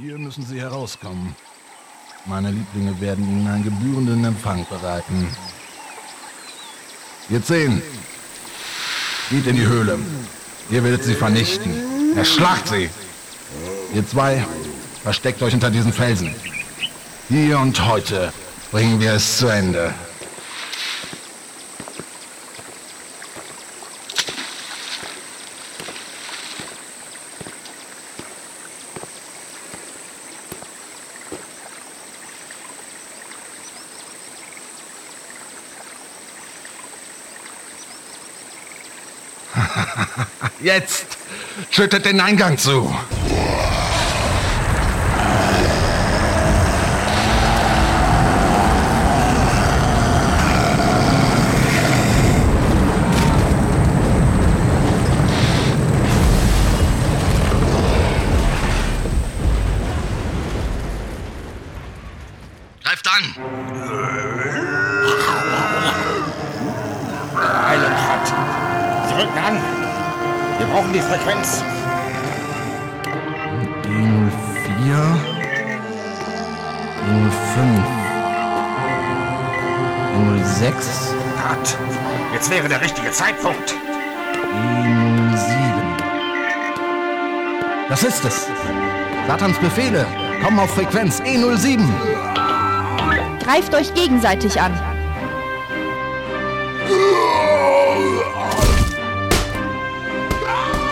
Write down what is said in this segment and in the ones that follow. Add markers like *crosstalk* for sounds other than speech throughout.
Hier müssen Sie herauskommen. Meine Lieblinge werden Ihnen einen gebührenden Empfang bereiten. Jetzt sehen. Geht in die Höhle. Ihr werdet sie vernichten. Erschlagt sie. Ihr zwei, versteckt euch unter diesen Felsen. Hier und heute bringen wir es zu Ende. *laughs* Jetzt schüttet den Eingang zu. Greift an! Brauchen die Frequenz. E04, E05, E06, Hat. Jetzt wäre der richtige Zeitpunkt. E07. Das ist es. Satans Befehle kommen auf Frequenz E E07. Greift euch gegenseitig an.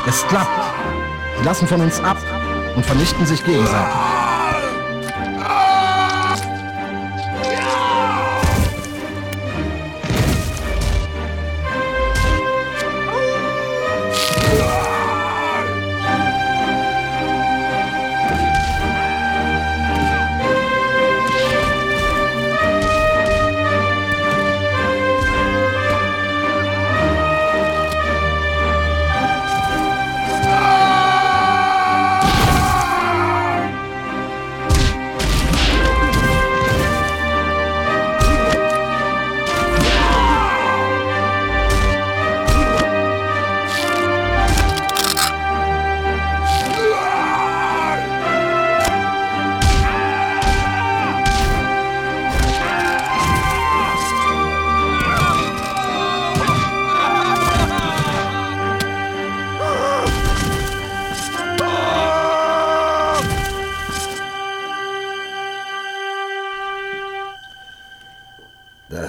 Es klappt. Sie lassen von uns ab und vernichten sich gegenseitig.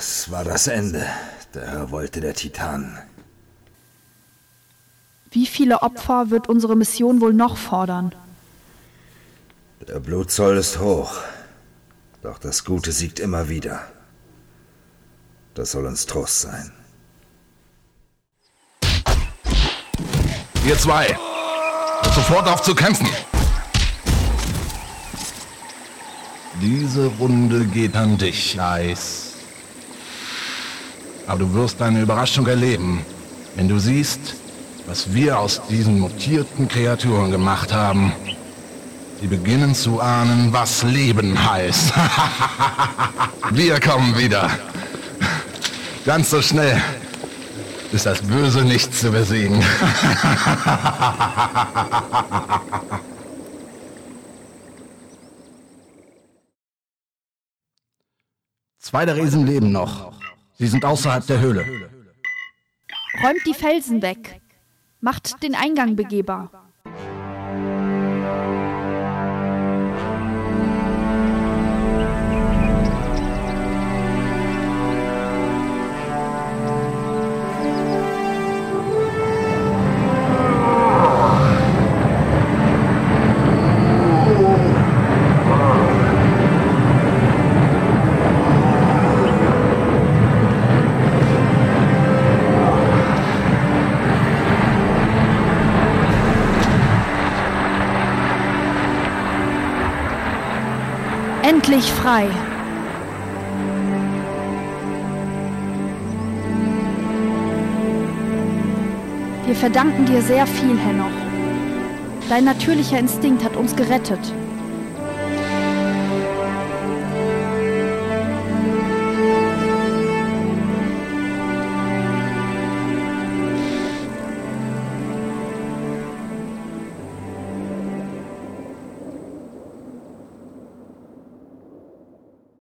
Das war das Ende. Daher wollte der Titan. Wie viele Opfer wird unsere Mission wohl noch fordern? Der Blutzoll ist hoch. Doch das Gute siegt immer wieder. Das soll uns Trost sein. Ihr zwei, sofort auf zu kämpfen. Diese Runde geht an dich, Eis. Aber du wirst eine Überraschung erleben, wenn du siehst, was wir aus diesen mutierten Kreaturen gemacht haben. Sie beginnen zu ahnen, was Leben heißt. *laughs* wir kommen wieder. Ganz so schnell ist das Böse nicht zu besiegen. *laughs* Zwei der Riesen leben noch. Sie sind außerhalb der Höhle. Räumt die Felsen weg. Macht den Eingang begehbar. Endlich frei. Wir verdanken dir sehr viel, Henoch. Dein natürlicher Instinkt hat uns gerettet.